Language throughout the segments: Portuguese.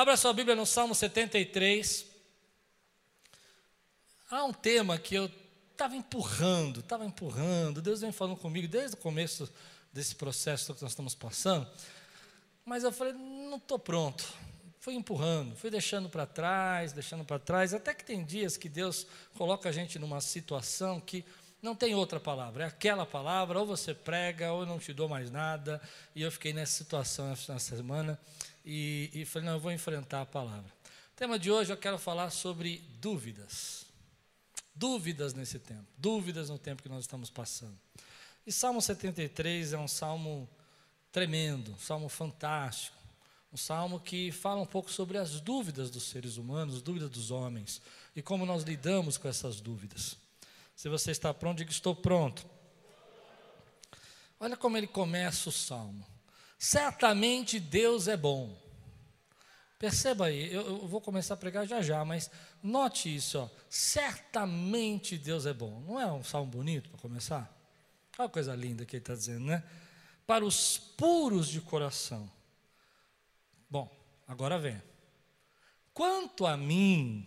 Abra sua Bíblia no Salmo 73. Há um tema que eu estava empurrando, estava empurrando. Deus vem falando comigo desde o começo desse processo que nós estamos passando. Mas eu falei, não estou pronto. Fui empurrando, fui deixando para trás, deixando para trás. Até que tem dias que Deus coloca a gente numa situação que não tem outra palavra, é aquela palavra, ou você prega, ou eu não te dou mais nada. E eu fiquei nessa situação essa semana e, e falei, não, eu vou enfrentar a palavra. O tema de hoje eu quero falar sobre dúvidas. Dúvidas nesse tempo, dúvidas no tempo que nós estamos passando. E Salmo 73 é um salmo tremendo, um salmo fantástico, um salmo que fala um pouco sobre as dúvidas dos seres humanos, dúvidas dos homens, e como nós lidamos com essas dúvidas. Se você está pronto, diga: Estou pronto. Olha como ele começa o salmo. Certamente Deus é bom. Perceba aí, eu, eu, vou começar a pregar já já, mas note isso, ó. Certamente Deus é bom. Não é um salmo bonito para começar? Olha a coisa linda que ele está dizendo, né? Para os puros de coração. Bom, agora vem. Quanto a mim,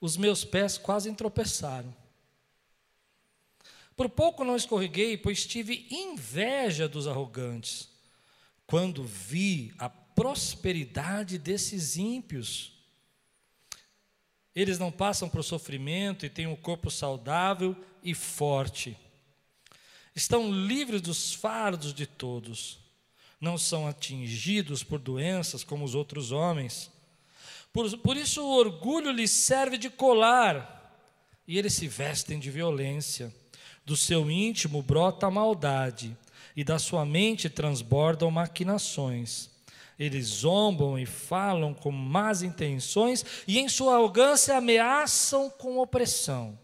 os meus pés quase tropeçaram. Por pouco não escorreguei, pois tive inveja dos arrogantes, quando vi a prosperidade desses ímpios. Eles não passam por sofrimento e têm um corpo saudável e forte. Estão livres dos fardos de todos. Não são atingidos por doenças como os outros homens. Por, por isso o orgulho lhes serve de colar e eles se vestem de violência. Do seu íntimo brota a maldade, e da sua mente transbordam maquinações. Eles zombam e falam com más intenções, e em sua arrogância ameaçam com opressão.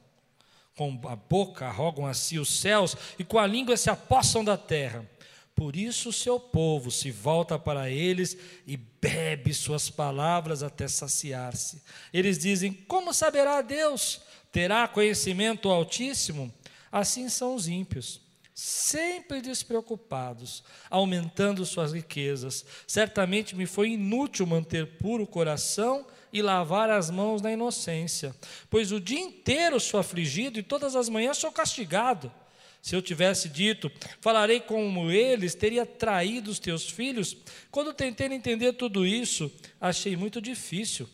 Com a boca arrogam a si os céus, e com a língua se apossam da terra. Por isso o seu povo se volta para eles e bebe suas palavras até saciar-se. Eles dizem: Como saberá Deus? Terá conhecimento Altíssimo? Assim são os ímpios, sempre despreocupados, aumentando suas riquezas. Certamente me foi inútil manter puro o coração e lavar as mãos na inocência, pois o dia inteiro sou afligido e todas as manhãs sou castigado. Se eu tivesse dito, falarei como eles, teria traído os teus filhos. Quando tentei entender tudo isso, achei muito difícil.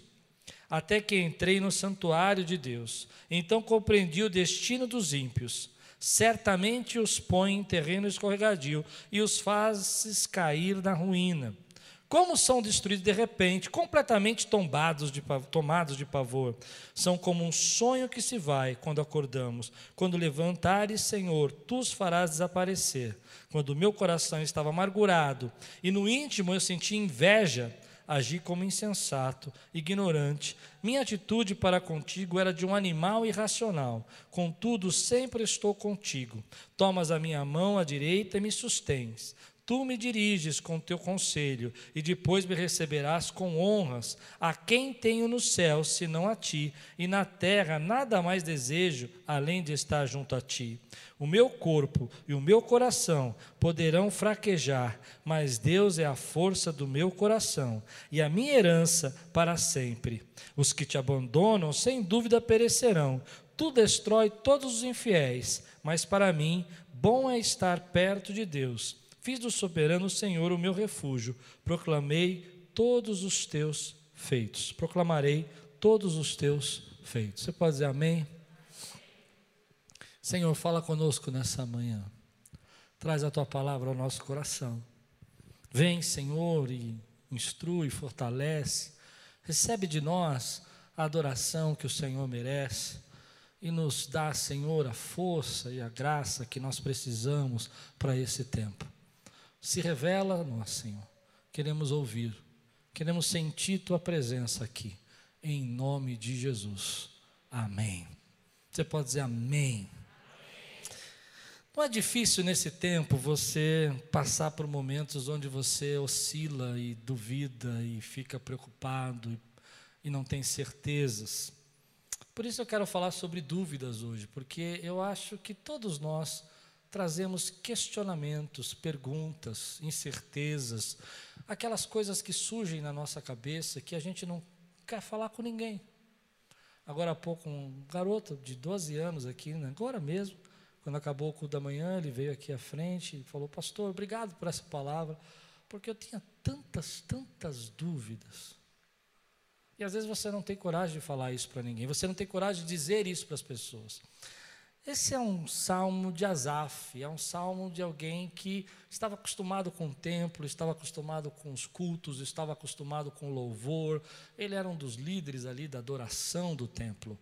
Até que entrei no santuário de Deus. Então compreendi o destino dos ímpios. Certamente os põe em terreno escorregadio e os fazes cair na ruína. Como são destruídos de repente, completamente tombados de, tomados de pavor. São como um sonho que se vai quando acordamos. Quando levantares, Senhor, tu os farás desaparecer. Quando o meu coração estava amargurado e no íntimo eu senti inveja, agi como insensato, ignorante. Minha atitude para contigo era de um animal irracional. Contudo, sempre estou contigo. Tomas a minha mão à direita e me sustens. Tu me diriges com teu conselho, e depois me receberás com honras. A quem tenho no céu, senão a ti, e na terra nada mais desejo além de estar junto a ti. O meu corpo e o meu coração poderão fraquejar, mas Deus é a força do meu coração e a minha herança para sempre. Os que te abandonam, sem dúvida, perecerão. Tu destrói todos os infiéis, mas para mim, bom é estar perto de Deus Fiz do soberano Senhor o meu refúgio, proclamei todos os teus feitos. Proclamarei todos os teus feitos. Você pode dizer amém? Senhor, fala conosco nessa manhã. Traz a tua palavra ao nosso coração. Vem, Senhor, e instrui, fortalece. Recebe de nós a adoração que o Senhor merece e nos dá, Senhor, a força e a graça que nós precisamos para esse tempo. Se revela a nós, Senhor. Queremos ouvir, queremos sentir tua presença aqui, em nome de Jesus. Amém. Você pode dizer amém. Não é difícil nesse tempo você passar por momentos onde você oscila e duvida e fica preocupado e, e não tem certezas. Por isso eu quero falar sobre dúvidas hoje, porque eu acho que todos nós trazemos questionamentos, perguntas, incertezas, aquelas coisas que surgem na nossa cabeça que a gente não quer falar com ninguém. Agora há pouco, um garoto de 12 anos aqui, né, agora mesmo, quando acabou o culto da manhã, ele veio aqui à frente e falou: Pastor, obrigado por essa palavra, porque eu tinha tantas, tantas dúvidas. E às vezes você não tem coragem de falar isso para ninguém, você não tem coragem de dizer isso para as pessoas. Esse é um salmo de Asaf, é um salmo de alguém que estava acostumado com o templo, estava acostumado com os cultos, estava acostumado com o louvor. Ele era um dos líderes ali da adoração do templo.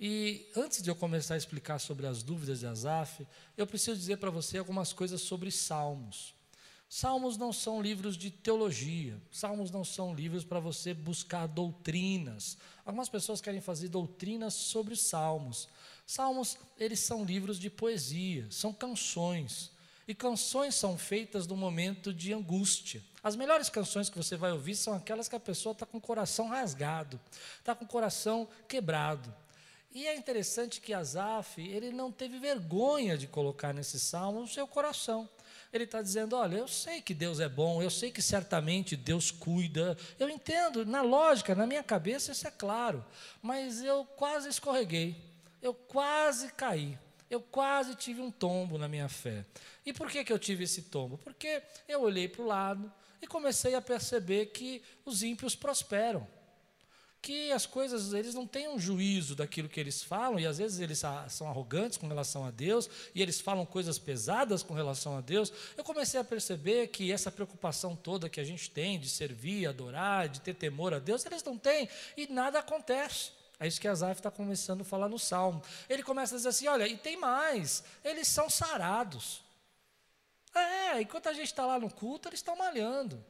E antes de eu começar a explicar sobre as dúvidas de Asaf, eu preciso dizer para você algumas coisas sobre salmos. Salmos não são livros de teologia, salmos não são livros para você buscar doutrinas. Algumas pessoas querem fazer doutrinas sobre salmos. Salmos, eles são livros de poesia, são canções. E canções são feitas no momento de angústia. As melhores canções que você vai ouvir são aquelas que a pessoa está com o coração rasgado, está com o coração quebrado. E é interessante que Asaf, ele não teve vergonha de colocar nesse salmo o seu coração. Ele está dizendo: Olha, eu sei que Deus é bom, eu sei que certamente Deus cuida, eu entendo, na lógica, na minha cabeça, isso é claro, mas eu quase escorreguei, eu quase caí, eu quase tive um tombo na minha fé. E por que, que eu tive esse tombo? Porque eu olhei para o lado e comecei a perceber que os ímpios prosperam que as coisas, eles não têm um juízo daquilo que eles falam, e às vezes eles são arrogantes com relação a Deus, e eles falam coisas pesadas com relação a Deus. Eu comecei a perceber que essa preocupação toda que a gente tem de servir, adorar, de ter temor a Deus, eles não têm, e nada acontece. É isso que Asaf está começando a falar no Salmo. Ele começa a dizer assim: olha, e tem mais, eles são sarados. É, enquanto a gente está lá no culto, eles estão malhando.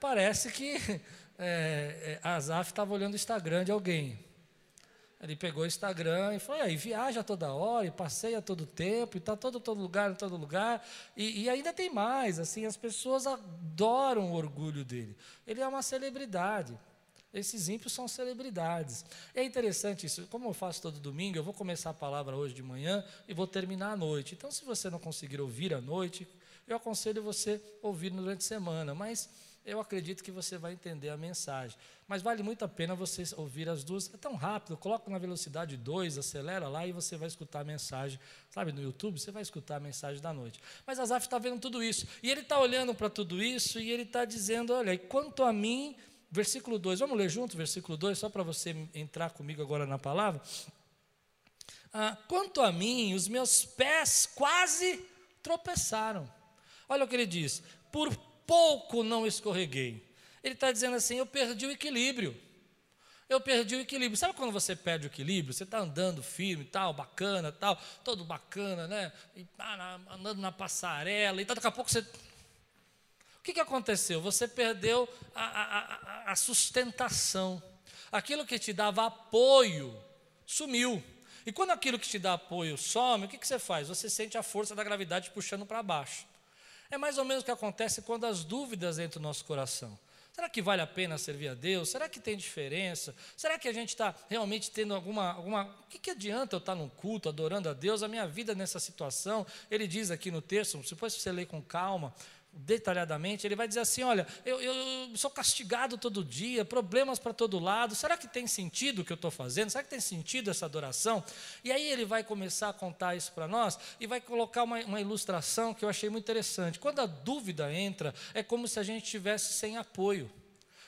parece que é, é, Azaf estava olhando o Instagram de alguém. Ele pegou o Instagram e falou, aí viaja toda hora, e passeia todo tempo, e está todo, todo lugar, em todo lugar. E, e, ainda tem mais, assim, as pessoas adoram o orgulho dele. Ele é uma celebridade. Esses ímpios são celebridades. É interessante isso. Como eu faço todo domingo, eu vou começar a palavra hoje de manhã e vou terminar à noite. Então, se você não conseguir ouvir à noite, eu aconselho você ouvir durante a semana. Mas eu acredito que você vai entender a mensagem. Mas vale muito a pena você ouvir as duas. É tão rápido, coloca na velocidade 2, acelera lá e você vai escutar a mensagem. Sabe, no YouTube, você vai escutar a mensagem da noite. Mas Asaf está vendo tudo isso. E ele está olhando para tudo isso e ele está dizendo: olha, quanto a mim, versículo 2, vamos ler junto, versículo 2, só para você entrar comigo agora na palavra. Ah, quanto a mim, os meus pés quase tropeçaram. Olha o que ele diz: por pouco não escorreguei. Ele está dizendo assim: eu perdi o equilíbrio. Eu perdi o equilíbrio. Sabe quando você perde o equilíbrio? Você está andando firme, tal, bacana, tal, todo bacana, né? E, ah, andando na passarela, e daqui a pouco você. O que, que aconteceu? Você perdeu a, a, a sustentação. Aquilo que te dava apoio sumiu. E quando aquilo que te dá apoio some, o que, que você faz? Você sente a força da gravidade puxando para baixo. É mais ou menos o que acontece quando as dúvidas entram no nosso coração. Será que vale a pena servir a Deus? Será que tem diferença? Será que a gente está realmente tendo alguma. alguma... O que, que adianta eu estar num culto, adorando a Deus? A minha vida nessa situação, ele diz aqui no texto, depois você lê com calma, detalhadamente, ele vai dizer assim: olha, eu, eu sou castigado todo dia, problemas para todo lado, será que tem sentido o que eu estou fazendo? Será que tem sentido essa adoração? E aí ele vai começar a contar isso para nós e vai colocar uma, uma ilustração que eu achei muito interessante. Quando a dúvida entra, é como se a gente estivesse sem apoio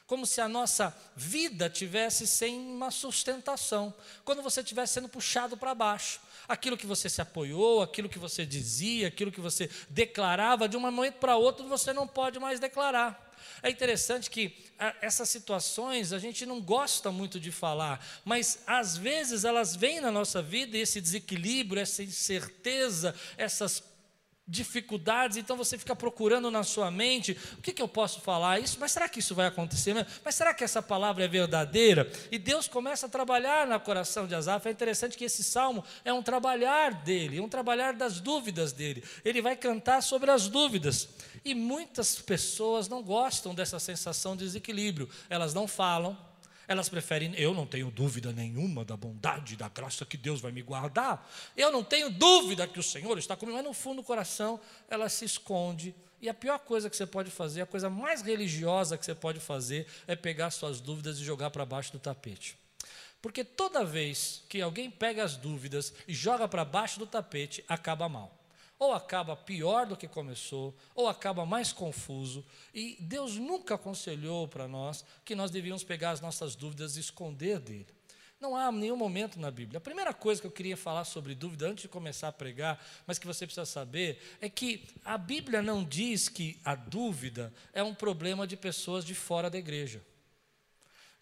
como se a nossa vida tivesse sem uma sustentação, quando você estivesse sendo puxado para baixo aquilo que você se apoiou, aquilo que você dizia, aquilo que você declarava, de um momento para outro você não pode mais declarar. É interessante que essas situações a gente não gosta muito de falar, mas às vezes elas vêm na nossa vida e esse desequilíbrio, essa incerteza, essas dificuldades, então você fica procurando na sua mente, o que, que eu posso falar isso? Mas será que isso vai acontecer mesmo? Mas será que essa palavra é verdadeira? E Deus começa a trabalhar no coração de Asaf. É interessante que esse salmo é um trabalhar dele, é um trabalhar das dúvidas dele. Ele vai cantar sobre as dúvidas. E muitas pessoas não gostam dessa sensação de desequilíbrio. Elas não falam, Elas preferem, eu não tenho dúvida nenhuma da bondade, da graça que Deus vai me guardar. Eu não tenho dúvida que o Senhor está comigo, mas no fundo do coração ela se esconde. E a pior coisa que você pode fazer, a coisa mais religiosa que você pode fazer, é pegar suas dúvidas e jogar para baixo do tapete. Porque toda vez que alguém pega as dúvidas e joga para baixo do tapete, acaba mal ou acaba pior do que começou, ou acaba mais confuso. E Deus nunca aconselhou para nós que nós devíamos pegar as nossas dúvidas e esconder dele. Não há nenhum momento na Bíblia. A primeira coisa que eu queria falar sobre dúvida, antes de começar a pregar, mas que você precisa saber, é que a Bíblia não diz que a dúvida é um problema de pessoas de fora da igreja.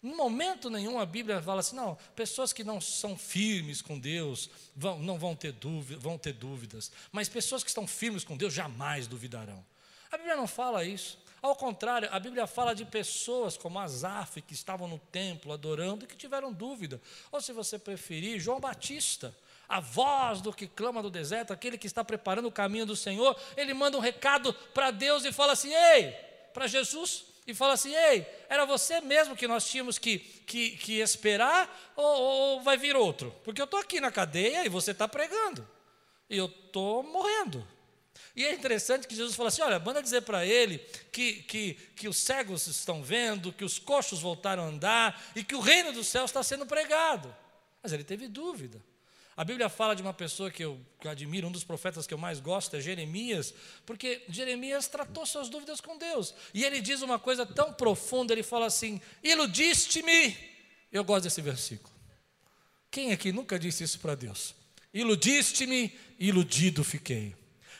Em momento nenhum a Bíblia fala assim, não, pessoas que não são firmes com Deus vão, não vão ter, dúvida, vão ter dúvidas, mas pessoas que estão firmes com Deus jamais duvidarão. A Bíblia não fala isso. Ao contrário, a Bíblia fala de pessoas como Asaf, que estavam no templo adorando e que tiveram dúvida. Ou se você preferir, João Batista, a voz do que clama do deserto, aquele que está preparando o caminho do Senhor, ele manda um recado para Deus e fala assim: Ei, para Jesus, e fala assim: Ei, era você mesmo que nós tínhamos que, que, que esperar, ou, ou vai vir outro? Porque eu estou aqui na cadeia e você está pregando, e eu estou morrendo. E é interessante que Jesus fala assim: olha, manda dizer para ele que, que, que os cegos estão vendo, que os coxos voltaram a andar e que o reino dos céus está sendo pregado. Mas ele teve dúvida. A Bíblia fala de uma pessoa que eu, que eu admiro, um dos profetas que eu mais gosto é Jeremias, porque Jeremias tratou suas dúvidas com Deus. E ele diz uma coisa tão profunda, ele fala assim: iludiste-me. Eu gosto desse versículo. Quem aqui nunca disse isso para Deus? Iludiste-me, iludido fiquei.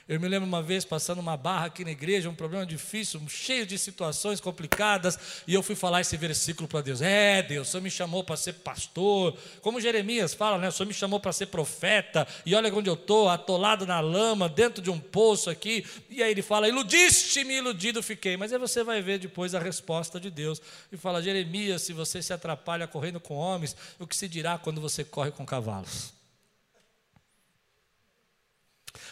Eu me lembro uma vez passando uma barra aqui na igreja, um problema difícil, cheio de situações complicadas, e eu fui falar esse versículo para Deus. É, Deus, o Senhor me chamou para ser pastor. Como Jeremias fala, né? O Senhor me chamou para ser profeta, e olha onde eu estou, atolado na lama, dentro de um poço aqui. E aí ele fala: Iludiste-me, iludido fiquei. Mas aí você vai ver depois a resposta de Deus. E fala: Jeremias, se você se atrapalha correndo com homens, o que se dirá quando você corre com cavalos?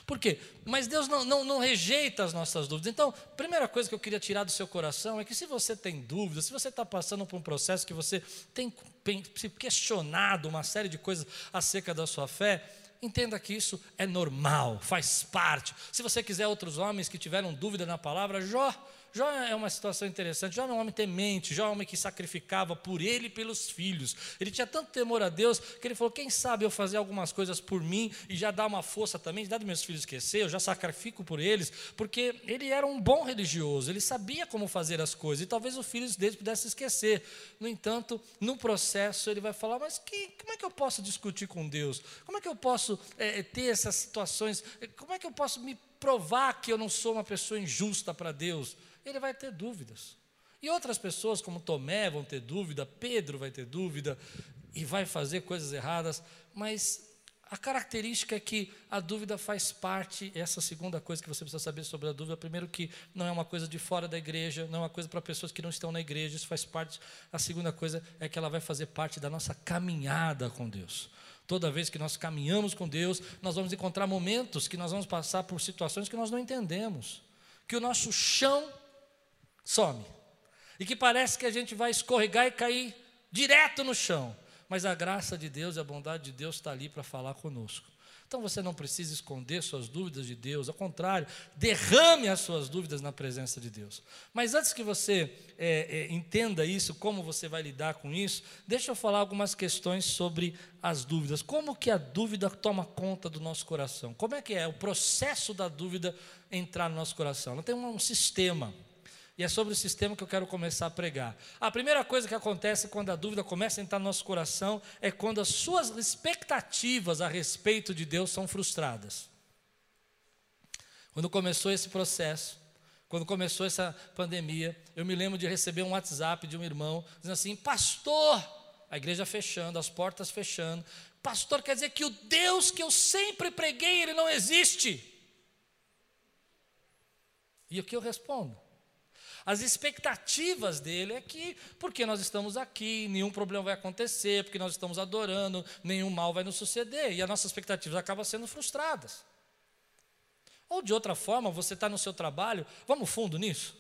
Por quê? Mas Deus não, não, não rejeita as nossas dúvidas. Então, primeira coisa que eu queria tirar do seu coração é que se você tem dúvidas, se você está passando por um processo que você tem se questionado uma série de coisas acerca da sua fé, entenda que isso é normal, faz parte. Se você quiser outros homens que tiveram dúvida na palavra, Jó Jó é uma situação interessante. Jó é um homem temente, Jó é um homem que sacrificava por ele e pelos filhos. Ele tinha tanto temor a Deus que ele falou: quem sabe eu fazer algumas coisas por mim e já dar uma força também, dá dos meus filhos esquecer, eu já sacrifico por eles, porque ele era um bom religioso, ele sabia como fazer as coisas e talvez os filhos dele pudessem esquecer. No entanto, no processo ele vai falar: mas que, como é que eu posso discutir com Deus? Como é que eu posso é, ter essas situações? Como é que eu posso me provar que eu não sou uma pessoa injusta para Deus? ele vai ter dúvidas. E outras pessoas, como Tomé, vão ter dúvida, Pedro vai ter dúvida e vai fazer coisas erradas, mas a característica é que a dúvida faz parte, essa segunda coisa que você precisa saber sobre a dúvida, primeiro que não é uma coisa de fora da igreja, não é uma coisa para pessoas que não estão na igreja, isso faz parte. A segunda coisa é que ela vai fazer parte da nossa caminhada com Deus. Toda vez que nós caminhamos com Deus, nós vamos encontrar momentos que nós vamos passar por situações que nós não entendemos, que o nosso chão some. E que parece que a gente vai escorregar e cair direto no chão. Mas a graça de Deus e a bondade de Deus está ali para falar conosco. Então você não precisa esconder suas dúvidas de Deus, ao contrário, derrame as suas dúvidas na presença de Deus. Mas antes que você é, é, entenda isso, como você vai lidar com isso, deixa eu falar algumas questões sobre as dúvidas. Como que a dúvida toma conta do nosso coração? Como é que é o processo da dúvida entrar no nosso coração? Ela tem um sistema. E é sobre o sistema que eu quero começar a pregar. A primeira coisa que acontece quando a dúvida começa a entrar no nosso coração é quando as suas expectativas a respeito de Deus são frustradas. Quando começou esse processo, quando começou essa pandemia, eu me lembro de receber um WhatsApp de um irmão dizendo assim: Pastor, a igreja fechando, as portas fechando. Pastor, quer dizer que o Deus que eu sempre preguei, ele não existe. E o que eu respondo? As expectativas dele é que, porque nós estamos aqui, nenhum problema vai acontecer, porque nós estamos adorando, nenhum mal vai nos suceder. E as nossas expectativas acabam sendo frustradas. Ou de outra forma, você está no seu trabalho, vamos fundo nisso?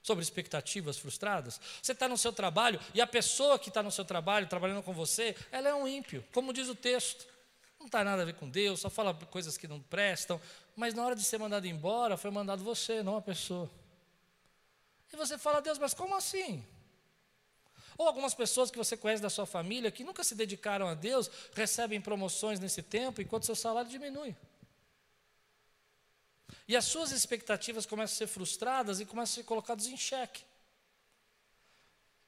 sobre expectativas frustradas? Você está no seu trabalho e a pessoa que está no seu trabalho, trabalhando com você, ela é um ímpio, como diz o texto. Não está nada a ver com Deus, só fala coisas que não prestam, mas na hora de ser mandado embora, foi mandado você, não a pessoa. E você fala, Deus, mas como assim? Ou algumas pessoas que você conhece da sua família que nunca se dedicaram a Deus, recebem promoções nesse tempo enquanto seu salário diminui. E as suas expectativas começam a ser frustradas e começam a ser colocadas em xeque.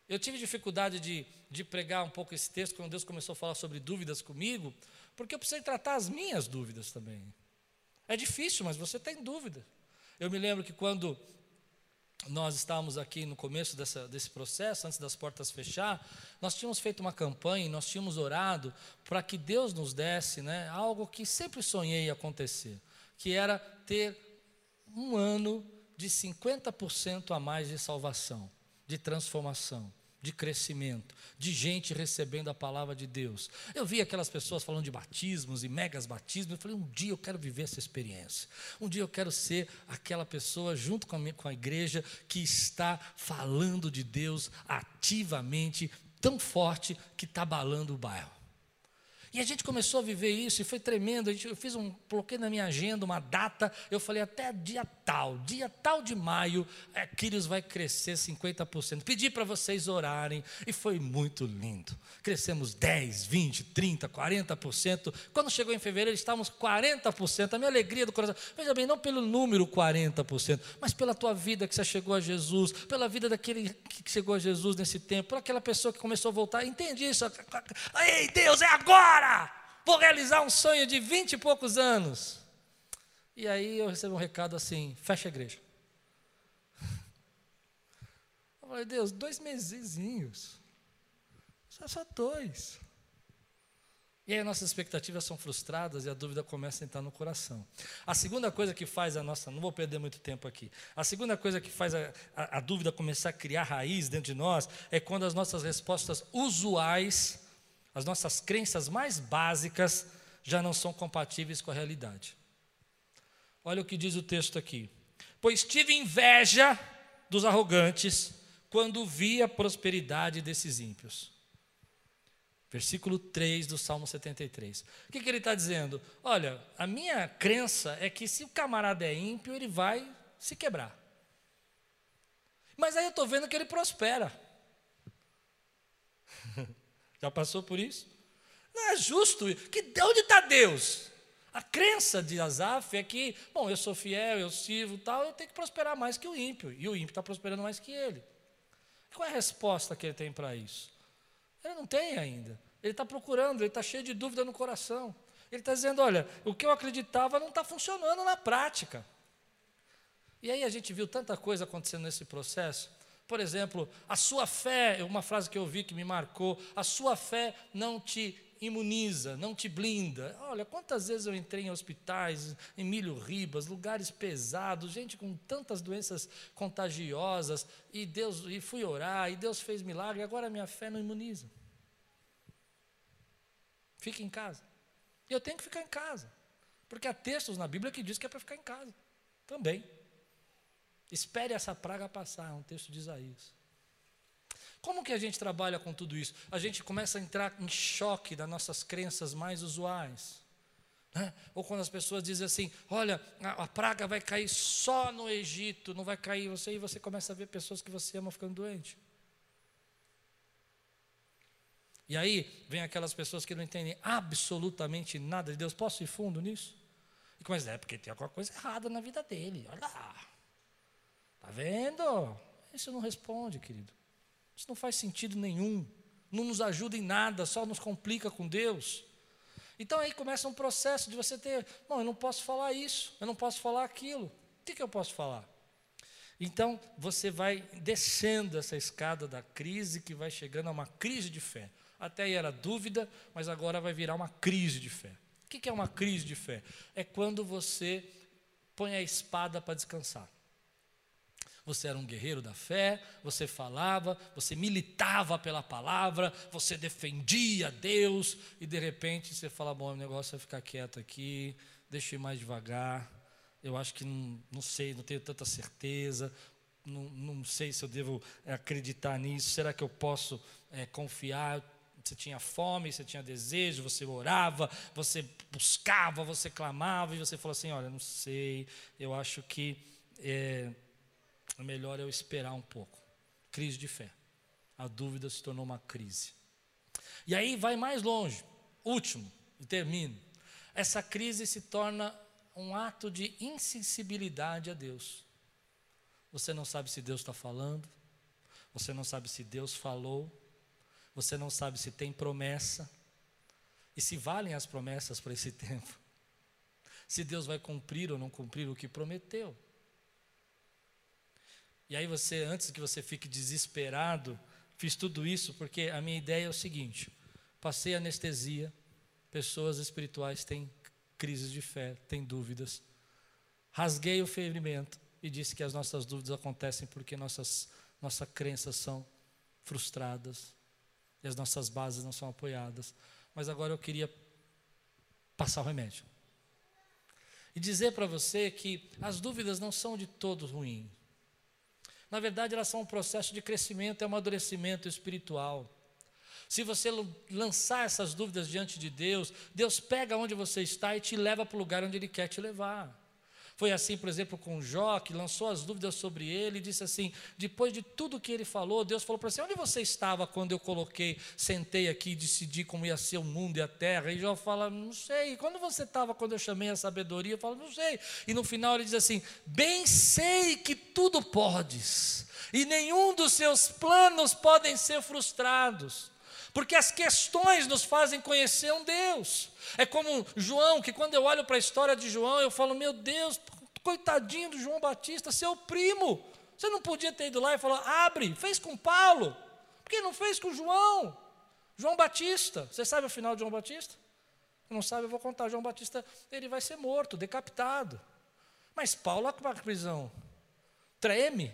Eu tive dificuldade de, de pregar um pouco esse texto quando Deus começou a falar sobre dúvidas comigo, porque eu precisei tratar as minhas dúvidas também. É difícil, mas você tem dúvida. Eu me lembro que quando nós estávamos aqui no começo dessa, desse processo, antes das portas fechar, nós tínhamos feito uma campanha, nós tínhamos orado para que Deus nos desse né, algo que sempre sonhei acontecer, que era ter um ano de 50% a mais de salvação, de transformação de crescimento, de gente recebendo a palavra de Deus. Eu vi aquelas pessoas falando de batismos e megas batismos, eu falei, um dia eu quero viver essa experiência. Um dia eu quero ser aquela pessoa junto com a, minha, com a igreja que está falando de Deus ativamente, tão forte que está abalando o bairro. E a gente começou a viver isso e foi tremendo. eu fiz um, coloquei na minha agenda uma data, eu falei até dia tal, dia tal de maio, é, Quírios vai crescer 50%. Pedi para vocês orarem e foi muito lindo. Crescemos 10, 20, 30, 40%. Quando chegou em fevereiro, estávamos 40%. A minha alegria do coração. Veja bem, não pelo número 40%, mas pela tua vida que você chegou a Jesus, pela vida daquele que chegou a Jesus nesse tempo, por aquela pessoa que começou a voltar. Entendi isso. Ei, Deus, é agora! Agora vou realizar um sonho de vinte e poucos anos. E aí eu recebo um recado assim: fecha a igreja. Eu falei, Deus, dois mesezinhos. Só, só dois. E aí nossas expectativas são frustradas e a dúvida começa a entrar no coração. A segunda coisa que faz a nossa, não vou perder muito tempo aqui, a segunda coisa que faz a, a, a dúvida começar a criar raiz dentro de nós é quando as nossas respostas usuais as nossas crenças mais básicas já não são compatíveis com a realidade. Olha o que diz o texto aqui. Pois tive inveja dos arrogantes quando vi a prosperidade desses ímpios. Versículo 3 do Salmo 73. O que, que ele está dizendo? Olha, a minha crença é que se o camarada é ímpio, ele vai se quebrar. Mas aí eu estou vendo que ele prospera. Já passou por isso? Não é justo. Que, onde está Deus? A crença de Asaf é que, bom, eu sou fiel, eu sirvo tal, eu tenho que prosperar mais que o ímpio. E o ímpio está prosperando mais que ele. Qual é a resposta que ele tem para isso? Ele não tem ainda. Ele está procurando, ele está cheio de dúvida no coração. Ele está dizendo: olha, o que eu acreditava não está funcionando na prática. E aí a gente viu tanta coisa acontecendo nesse processo. Por exemplo, a sua fé, uma frase que eu vi que me marcou, a sua fé não te imuniza, não te blinda. Olha, quantas vezes eu entrei em hospitais, Emílio Ribas, lugares pesados, gente com tantas doenças contagiosas, e Deus e fui orar, e Deus fez milagre, agora minha fé não imuniza. Fique em casa. Eu tenho que ficar em casa. Porque há textos na Bíblia que diz que é para ficar em casa. Também. Espere essa praga passar, é um texto de Isaías. Como que a gente trabalha com tudo isso? A gente começa a entrar em choque das nossas crenças mais usuais. Né? Ou quando as pessoas dizem assim: olha, a, a, praga vai cair só no Egito, não vai cair você, e você começa a ver pessoas que você ama ficando doente. E aí vem aquelas pessoas que não entendem absolutamente nada de Deus. Posso ir fundo nisso? E começa, é porque tem alguma coisa errada na vida dele. Olha lá. Vendo? Isso não responde, querido. Isso não faz sentido nenhum. Não nos ajuda em nada, só nos complica com Deus. Então aí começa um processo de você ter, não, eu não posso falar isso, eu não posso falar aquilo. O que, que eu posso falar? Então você vai descendo essa escada da crise que vai chegando a uma crise de fé. Até aí era dúvida, mas agora vai virar uma crise de fé. O que é uma crise de fé? É quando você põe a espada para descansar. Você era um guerreiro da fé, você falava, você militava pela palavra, você defendia Deus, e de repente você fala: bom, o negócio é ficar quieto aqui, deixa eu ir mais devagar, eu acho que não, não sei, não tenho tanta certeza. não, não sei se eu devo acreditar nisso, será que eu posso é, confiar? Você tinha fome, você tinha desejo, você orava, você buscava, você clamava, e você falou assim: Olha, não sei, eu acho que é, é melhor eu esperar um pouco. Crise de fé. A dúvida se tornou uma crise. E aí vai mais longe, último, e termino. Essa crise se torna um ato de insensibilidade a Deus. Você não sabe se Deus está falando, você não sabe se Deus falou, você não sabe se tem promessa e se valem as promessas para esse tempo. Se Deus vai cumprir ou não cumprir o que prometeu. E aí você, antes que você fique desesperado, fiz tudo isso porque a minha ideia é o seguinte: passei anestesia, pessoas espirituais têm crises de fé, têm dúvidas. Rasguei o ferimento e disse que as nossas dúvidas acontecem porque nossas, nossas crenças são frustradas e as nossas bases não são apoiadas. Mas agora eu queria passar o remédio. E dizer para você que as dúvidas não são de todo ruins. Na verdade, elas são um processo de crescimento e amadurecimento espiritual. Se você lançar essas dúvidas diante de Deus, Deus pega onde você está e te leva para o lugar onde Ele quer te levar. Foi assim, por exemplo, com Jó, que lançou as dúvidas sobre ele e disse assim: depois de tudo que ele falou, Deus falou para você: onde você estava quando eu coloquei, sentei aqui e decidi como ia ser o mundo e a terra? E Jó fala: não sei. E quando você estava quando eu chamei a sabedoria? Eu falo: não sei. E no final ele diz assim: bem sei que tudo podes, e nenhum dos seus planos podem ser frustrados. Porque as questões nos fazem conhecer um Deus. É como João, que quando eu olho para a história de João, eu falo: meu Deus, coitadinho do João Batista, seu primo. Você não podia ter ido lá e falar: abre, fez com Paulo. Por que não fez com João? João Batista. Você sabe o final de João Batista? Não sabe, eu vou contar. João Batista, ele vai ser morto, decapitado. Mas Paulo, a prisão, treme,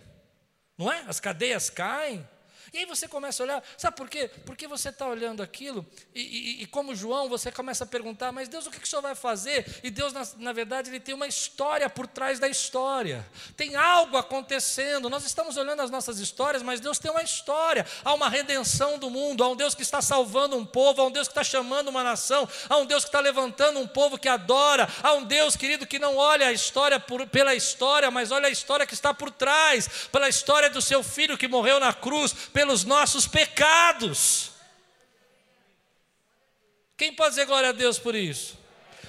não é? As cadeias caem. E aí você começa a olhar, sabe por quê? Porque você está olhando aquilo, e, e, e, como João, você começa a perguntar, mas Deus, o que, que o Senhor vai fazer? E Deus, na, na verdade, Ele tem uma história por trás da história, tem algo acontecendo. Nós estamos olhando as nossas histórias, mas Deus tem uma história. Há uma redenção do mundo, há um Deus que está salvando um povo, há um Deus que está chamando uma nação, há um Deus que está levantando um povo que adora, há um Deus, querido, que não olha a história por, pela história, mas olha a história que está por trás, pela história do seu filho que morreu na cruz pelos nossos pecados. Quem pode dizer glória a Deus por isso?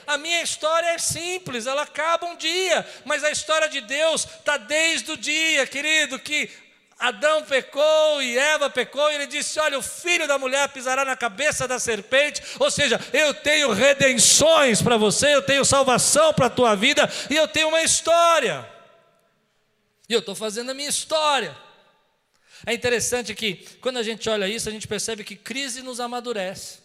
A minha história é simples, ela acaba um dia, mas a história de Deus está desde o dia, querido, que Adão pecou e Eva pecou, e ele disse: Olha, o filho da mulher pisará na cabeça da serpente. Ou seja, eu tenho redenções para você, eu tenho salvação para a tua vida, e eu tenho uma história. E eu estou fazendo a minha história. É interessante que, quando a gente olha isso, a gente percebe que crise nos amadurece.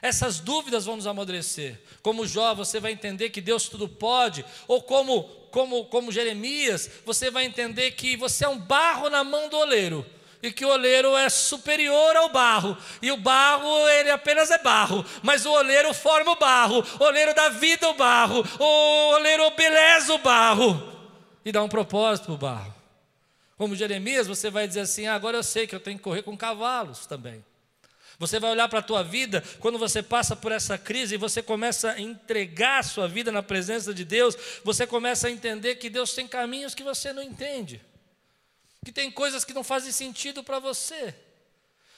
Essas dúvidas vão nos amadurecer. Como Jó, você vai entender que Deus tudo pode, ou como, como, como Jeremias, você vai entender que você é um barro na mão do oleiro e que o oleiro é superior ao barro, e o barro ele apenas é barro, mas o oleiro forma o barro, o oleiro dá vida ao barro, o oleiro beleza o barro e dá um propósito para o barro. Como Jeremias, você vai dizer assim: ah, agora eu sei que eu tenho que correr com cavalos também. Você vai olhar para a tua vida, quando você passa por essa crise e você começa a entregar a sua vida na presença de Deus, você começa a entender que Deus tem caminhos que você não entende, que tem coisas que não fazem sentido para você.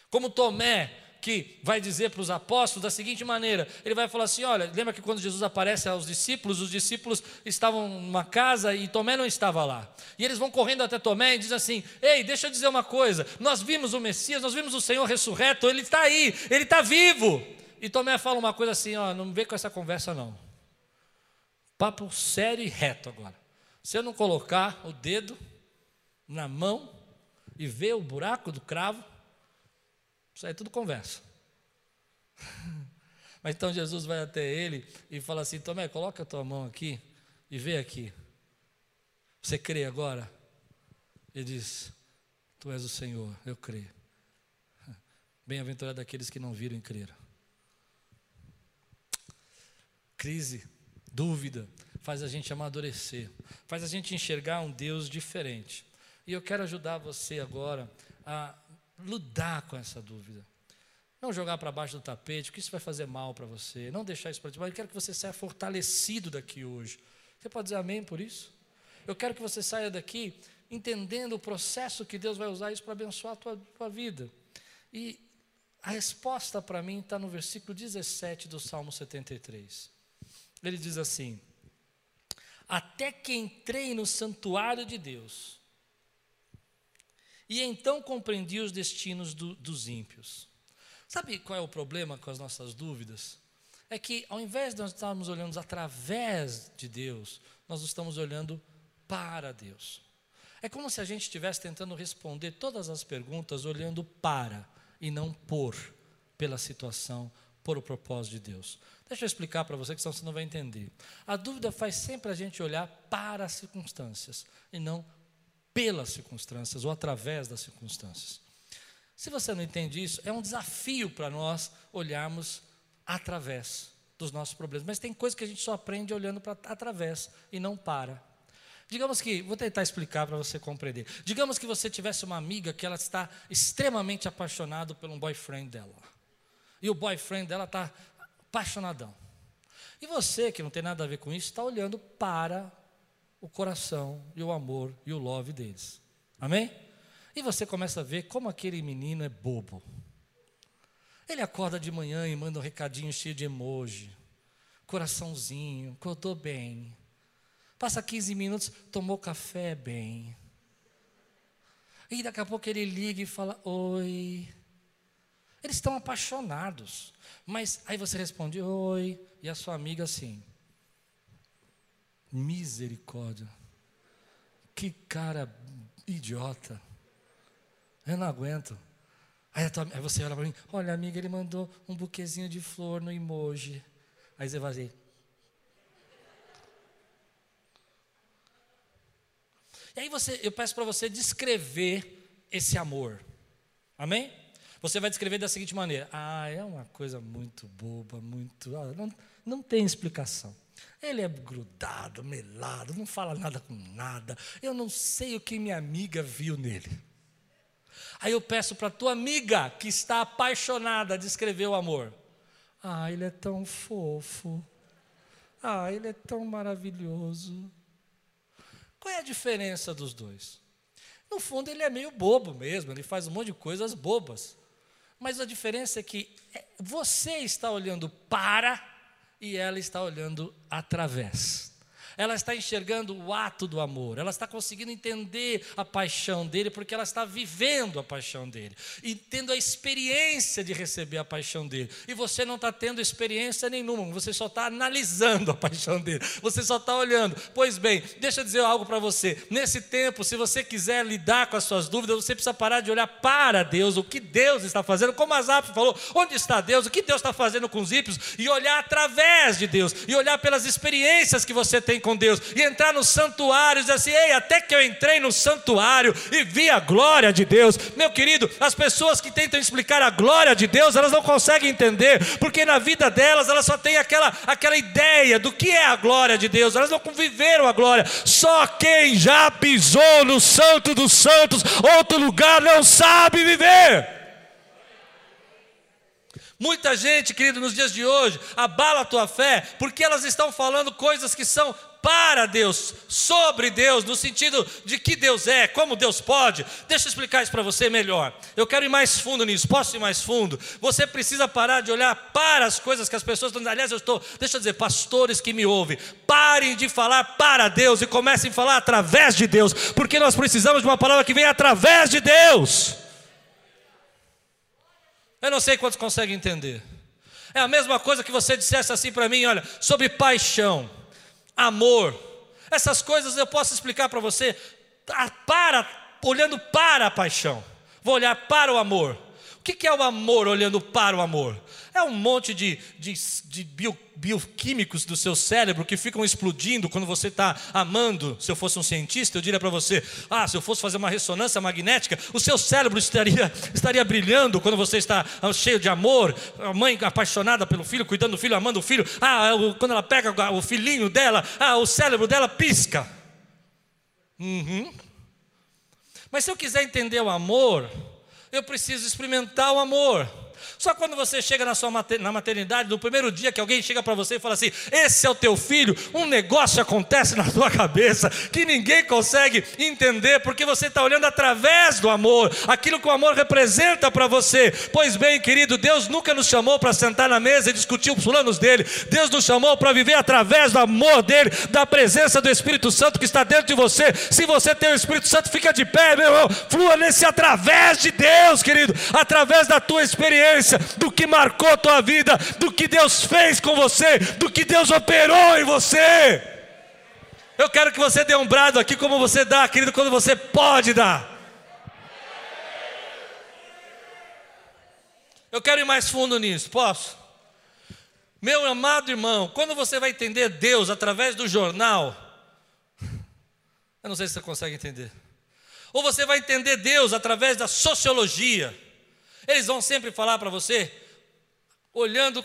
Como Tomé, que vai dizer para os apóstolos da seguinte maneira: ele vai falar assim: olha, lembra que quando Jesus aparece aos discípulos, os discípulos estavam numa casa e Tomé não estava lá. E eles vão correndo até Tomé e dizem assim: ei, deixa eu dizer uma coisa, nós vimos o Messias, nós vimos o Senhor ressurreto, ele está aí, ele está vivo. E Tomé fala uma coisa assim: ó, não vem com essa conversa não. Papo sério e reto agora. Se eu não colocar o dedo na mão e ver o buraco do cravo, isso aí é tudo conversa. Mas então Jesus vai até ele e fala assim: Tomé, coloca a tua mão aqui e vê aqui. Você crê agora? Ele diz: Tu és o Senhor, eu creio. Bem-aventurado aqueles que não viram e creram. Crise, dúvida, faz a gente amadurecer, faz a gente enxergar um Deus diferente. E eu quero ajudar você agora a lidar com essa dúvida. Não jogar para baixo do tapete, porque isso vai fazer mal para você. Não deixar isso para. Mas eu quero que você saia fortalecido daqui hoje. Você pode dizer amém por isso? Eu quero que você saia daqui entendendo o processo que Deus vai usar isso para abençoar a tua, tua vida. E a resposta para mim está no versículo 17 do Salmo 73. Ele diz assim: Até que entrei no santuário de Deus, e então compreendi os destinos do, dos ímpios. Sabe qual é o problema com as nossas dúvidas? É que ao invés de nós estarmos olhando através de Deus, nós estamos olhando para Deus. É como se a gente estivesse tentando responder todas as perguntas olhando para e não por, pela situação, por o propósito de Deus. Deixa eu explicar para você, que senão você não vai entender. A dúvida faz sempre a gente olhar para as circunstâncias e não pelas circunstâncias ou através das circunstâncias. Se você não entende isso, é um desafio para nós olharmos através dos nossos problemas. Mas tem coisas que a gente só aprende olhando para através e não para. Digamos que, vou tentar explicar para você compreender. Digamos que você tivesse uma amiga que ela está extremamente apaixonada por um boyfriend dela. E o boyfriend dela está apaixonadão. E você, que não tem nada a ver com isso, está olhando para o coração e o amor e o love deles. Amém? E você começa a ver como aquele menino é bobo. Ele acorda de manhã e manda um recadinho cheio de emoji. Coraçãozinho, acordou bem. Passa 15 minutos, tomou café bem. E daqui a pouco ele liga e fala: Oi. Eles estão apaixonados. Mas aí você responde: Oi. E a sua amiga assim: Misericórdia. Que cara idiota. Eu não aguento. Aí, tua, aí você olha para mim, olha, amiga, ele mandou um buquezinho de flor no emoji. Aí você vai dizer. E aí você, eu peço para você descrever esse amor. Amém? Você vai descrever da seguinte maneira: Ah, é uma coisa muito boba, muito. Ah, não, não tem explicação. Ele é grudado, melado, não fala nada com nada. Eu não sei o que minha amiga viu nele. Aí eu peço para tua amiga que está apaixonada descrever o amor. Ah, ele é tão fofo. Ah, ele é tão maravilhoso. Qual é a diferença dos dois? No fundo, ele é meio bobo mesmo, ele faz um monte de coisas bobas. Mas a diferença é que é, você está olhando para e ela está olhando através ela está enxergando o ato do amor, ela está conseguindo entender a paixão dele, porque ela está vivendo a paixão dele e tendo a experiência de receber a paixão dele. E você não está tendo experiência nenhuma, você só está analisando a paixão dele, você só está olhando. Pois bem, deixa eu dizer algo para você: nesse tempo, se você quiser lidar com as suas dúvidas, você precisa parar de olhar para Deus, o que Deus está fazendo, como Azap falou, onde está Deus, o que Deus está fazendo com os ímpios, e olhar através de Deus, e olhar pelas experiências que você tem com Deus e entrar no santuário e dizer assim: ei, até que eu entrei no santuário e vi a glória de Deus. Meu querido, as pessoas que tentam explicar a glória de Deus, elas não conseguem entender, porque na vida delas elas só têm aquela, aquela ideia do que é a glória de Deus, elas não viveram a glória. Só quem já pisou no Santo dos Santos, outro lugar, não sabe viver. Muita gente, querido, nos dias de hoje, abala a tua fé, porque elas estão falando coisas que são para Deus, sobre Deus, no sentido de que Deus é, como Deus pode. Deixa eu explicar isso para você melhor. Eu quero ir mais fundo nisso. Posso ir mais fundo? Você precisa parar de olhar para as coisas que as pessoas estão. Aliás, eu estou. Deixa eu dizer, pastores que me ouvem, parem de falar para Deus e comecem a falar através de Deus, porque nós precisamos de uma palavra que venha através de Deus. Eu não sei quantos conseguem entender. É a mesma coisa que você dissesse assim para mim, olha, sobre paixão amor. Essas coisas eu posso explicar para você para, olhando para a paixão. Vou olhar para o amor. O que é o amor olhando para o amor? É um monte de, de, de bio, bioquímicos do seu cérebro que ficam explodindo quando você está amando. Se eu fosse um cientista, eu diria para você: ah, se eu fosse fazer uma ressonância magnética, o seu cérebro estaria, estaria brilhando quando você está ah, cheio de amor. A mãe apaixonada pelo filho, cuidando do filho, amando o filho. Ah, quando ela pega o filhinho dela, ah, o cérebro dela pisca. Uhum. Mas se eu quiser entender o amor, eu preciso experimentar o amor. Só quando você chega na sua na maternidade, no primeiro dia que alguém chega para você e fala assim: "Esse é o teu filho", um negócio acontece na tua cabeça que ninguém consegue entender, porque você está olhando através do amor, aquilo que o amor representa para você. Pois bem, querido, Deus nunca nos chamou para sentar na mesa e discutir os planos dele. Deus nos chamou para viver através do amor dele, da presença do Espírito Santo que está dentro de você. Se você tem o Espírito Santo, fica de pé, meu irmão. Flua nesse através de Deus, querido, através da tua experiência do que marcou a tua vida, do que Deus fez com você, do que Deus operou em você. Eu quero que você dê um brado aqui como você dá, querido, quando você pode dar. Eu quero ir mais fundo nisso, posso? Meu amado irmão, quando você vai entender Deus através do jornal, eu não sei se você consegue entender. Ou você vai entender Deus através da sociologia. Eles vão sempre falar para você, olhando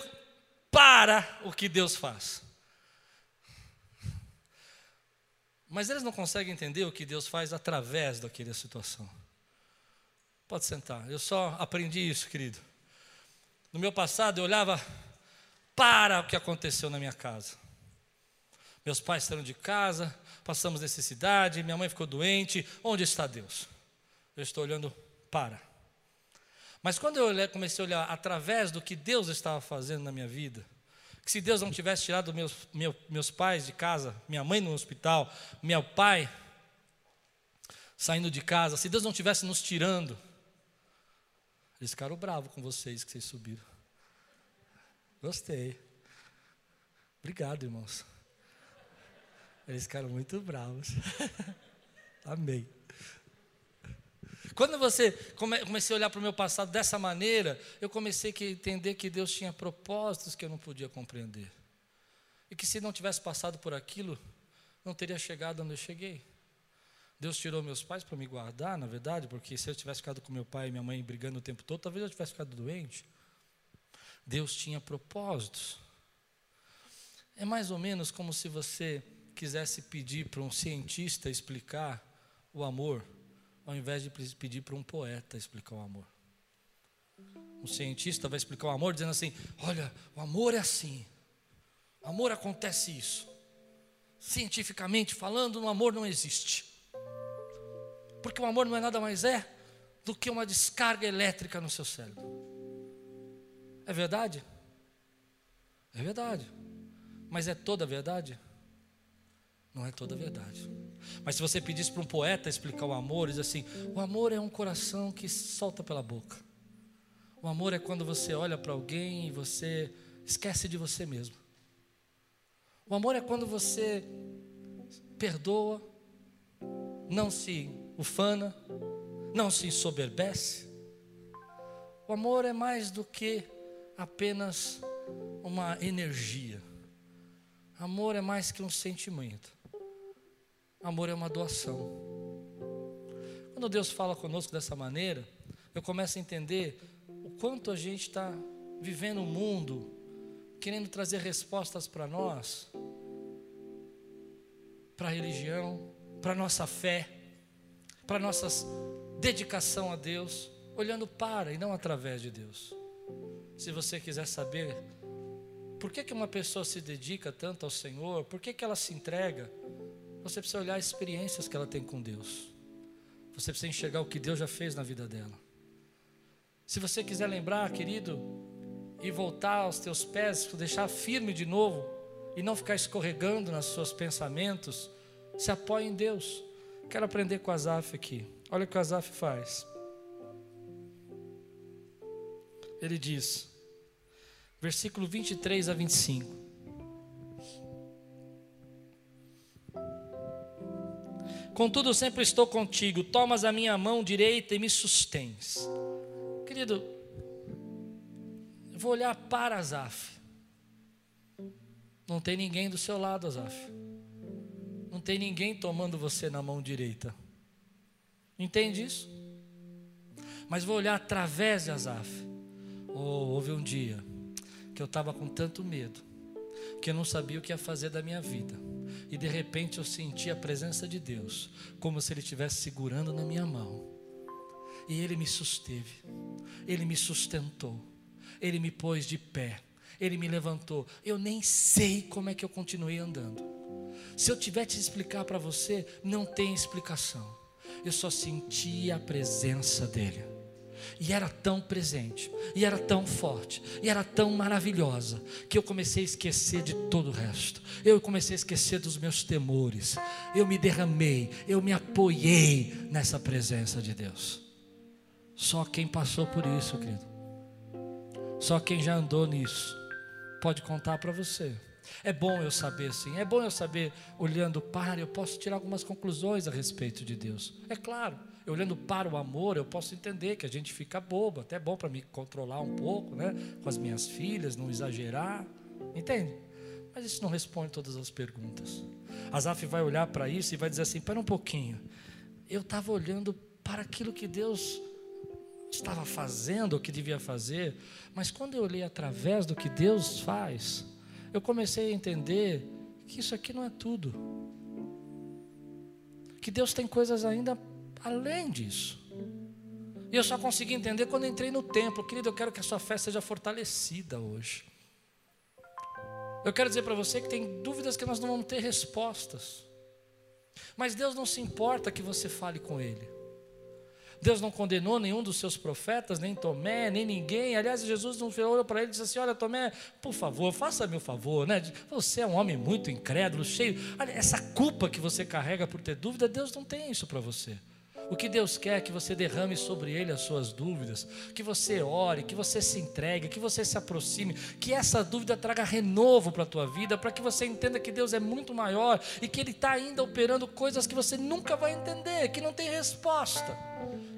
para o que Deus faz. Mas eles não conseguem entender o que Deus faz através daquela situação. Pode sentar, eu só aprendi isso, querido. No meu passado, eu olhava para o que aconteceu na minha casa. Meus pais saíram de casa, passamos necessidade, minha mãe ficou doente. Onde está Deus? Eu estou olhando para. Mas quando eu comecei a olhar através do que Deus estava fazendo na minha vida, que se Deus não tivesse tirado meus, meu, meus pais de casa, minha mãe no hospital, meu pai saindo de casa, se Deus não tivesse nos tirando, eles ficaram bravos com vocês que vocês subiram. Gostei. Obrigado, irmãos. Eles ficaram muito bravos. Amém. Quando você come, comecei a olhar para o meu passado dessa maneira, eu comecei a entender que Deus tinha propósitos que eu não podia compreender. E que se não tivesse passado por aquilo, não teria chegado onde eu cheguei. Deus tirou meus pais para me guardar, na verdade, porque se eu tivesse ficado com meu pai e minha mãe brigando o tempo todo, talvez eu tivesse ficado doente. Deus tinha propósitos. É mais ou menos como se você quisesse pedir para um cientista explicar o amor ao invés de pedir para um poeta explicar o amor. Um cientista vai explicar o amor dizendo assim: olha, o amor é assim, o amor acontece isso. Cientificamente falando, o amor não existe. Porque o amor não é nada mais é do que uma descarga elétrica no seu cérebro. É verdade? É verdade. Mas é toda verdade? Não é toda verdade. Mas se você pedisse para um poeta explicar o amor, diz assim: o amor é um coração que solta pela boca. O amor é quando você olha para alguém e você esquece de você mesmo. O amor é quando você perdoa, não se ufana, não se ensoberbece. O amor é mais do que apenas uma energia. Amor é mais que um sentimento. Amor é uma doação. Quando Deus fala conosco dessa maneira, eu começo a entender o quanto a gente está vivendo o um mundo, querendo trazer respostas para nós, para a religião, para a nossa fé, para a nossa dedicação a Deus, olhando para e não através de Deus. Se você quiser saber por que, que uma pessoa se dedica tanto ao Senhor, por que, que ela se entrega, você precisa olhar as experiências que ela tem com Deus. Você precisa enxergar o que Deus já fez na vida dela. Se você quiser lembrar, querido, e voltar aos teus pés, deixar firme de novo e não ficar escorregando nos seus pensamentos, se apoie em Deus. Quero aprender com Azaf aqui. Olha o que o Azaf faz. Ele diz, versículo 23 a 25. Contudo, sempre estou contigo, tomas a minha mão direita e me sustens. Querido, eu vou olhar para Azaf. Não tem ninguém do seu lado, Azaf. Não tem ninguém tomando você na mão direita. Entende isso? Mas vou olhar através de Azaf. Oh, houve um dia que eu estava com tanto medo, que eu não sabia o que ia fazer da minha vida e de repente eu senti a presença de Deus, como se Ele estivesse segurando na minha mão. E Ele me susteve, Ele me sustentou, Ele me pôs de pé, Ele me levantou. Eu nem sei como é que eu continuei andando. Se eu tiver te explicar para você, não tem explicação. Eu só senti a presença dEle. E era tão presente, e era tão forte, e era tão maravilhosa, que eu comecei a esquecer de todo o resto. Eu comecei a esquecer dos meus temores. Eu me derramei, eu me apoiei nessa presença de Deus. Só quem passou por isso, querido. Só quem já andou nisso pode contar para você. É bom eu saber assim, é bom eu saber, olhando para, eu posso tirar algumas conclusões a respeito de Deus. É claro, olhando para o amor, eu posso entender que a gente fica bobo, até é bom para me controlar um pouco, né? Com as minhas filhas, não exagerar, entende? Mas isso não responde todas as perguntas. Azaf vai olhar para isso e vai dizer assim: espera um pouquinho, eu estava olhando para aquilo que Deus estava fazendo, o que devia fazer, mas quando eu olhei através do que Deus faz, eu comecei a entender que isso aqui não é tudo. Que Deus tem coisas ainda além disso. E eu só consegui entender quando entrei no templo. Querido, eu quero que a sua fé seja fortalecida hoje. Eu quero dizer para você que tem dúvidas que nós não vamos ter respostas. Mas Deus não se importa que você fale com Ele. Deus não condenou nenhum dos seus profetas, nem Tomé, nem ninguém. Aliás, Jesus não olhou para ele e disse assim: Olha, Tomé, por favor, faça-me o favor, né? Você é um homem muito incrédulo, cheio. Olha, essa culpa que você carrega por ter dúvida, Deus não tem isso para você. O que Deus quer é que você derrame sobre Ele as suas dúvidas, que você ore, que você se entregue, que você se aproxime, que essa dúvida traga renovo para a tua vida, para que você entenda que Deus é muito maior e que Ele está ainda operando coisas que você nunca vai entender, que não tem resposta.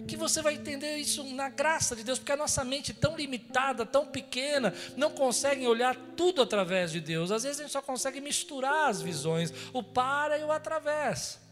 Que você vai entender isso na graça de Deus, porque a nossa mente tão limitada, tão pequena, não consegue olhar tudo através de Deus. Às vezes a gente só consegue misturar as visões, o para e o através.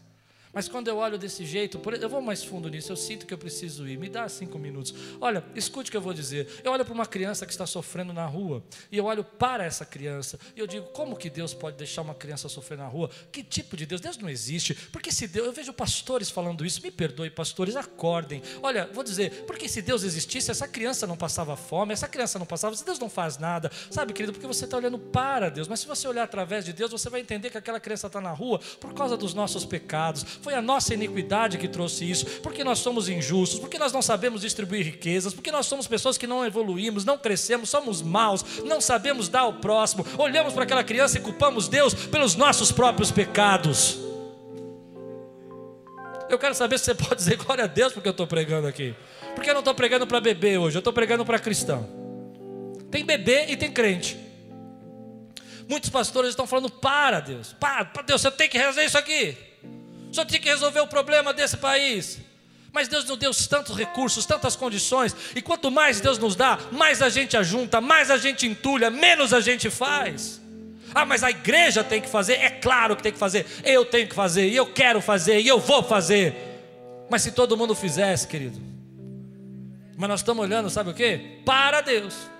Mas quando eu olho desse jeito, eu vou mais fundo nisso, eu sinto que eu preciso ir. Me dá cinco minutos. Olha, escute o que eu vou dizer. Eu olho para uma criança que está sofrendo na rua, e eu olho para essa criança, e eu digo: como que Deus pode deixar uma criança sofrer na rua? Que tipo de Deus? Deus não existe. Porque se Deus, eu vejo pastores falando isso, me perdoe, pastores, acordem. Olha, vou dizer, porque se Deus existisse, essa criança não passava fome, essa criança não passava, se Deus não faz nada, sabe, querido, porque você está olhando para Deus, mas se você olhar através de Deus, você vai entender que aquela criança está na rua por causa dos nossos pecados foi a nossa iniquidade que trouxe isso, porque nós somos injustos, porque nós não sabemos distribuir riquezas, porque nós somos pessoas que não evoluímos, não crescemos, somos maus, não sabemos dar ao próximo, olhamos para aquela criança e culpamos Deus pelos nossos próprios pecados. Eu quero saber se você pode dizer glória a Deus porque eu estou pregando aqui. Porque eu não estou pregando para bebê hoje, eu estou pregando para cristão. Tem bebê e tem crente. Muitos pastores estão falando: para Deus, para, Deus, você tem que resolver isso aqui. Só tinha que resolver o problema desse país. Mas Deus nos deu tantos recursos, tantas condições, e quanto mais Deus nos dá, mais a gente ajunta, mais a gente entulha, menos a gente faz. Ah, mas a igreja tem que fazer, é claro que tem que fazer, eu tenho que fazer, e eu quero fazer, e eu vou fazer. Mas se todo mundo fizesse, querido, mas nós estamos olhando, sabe o que? Para Deus.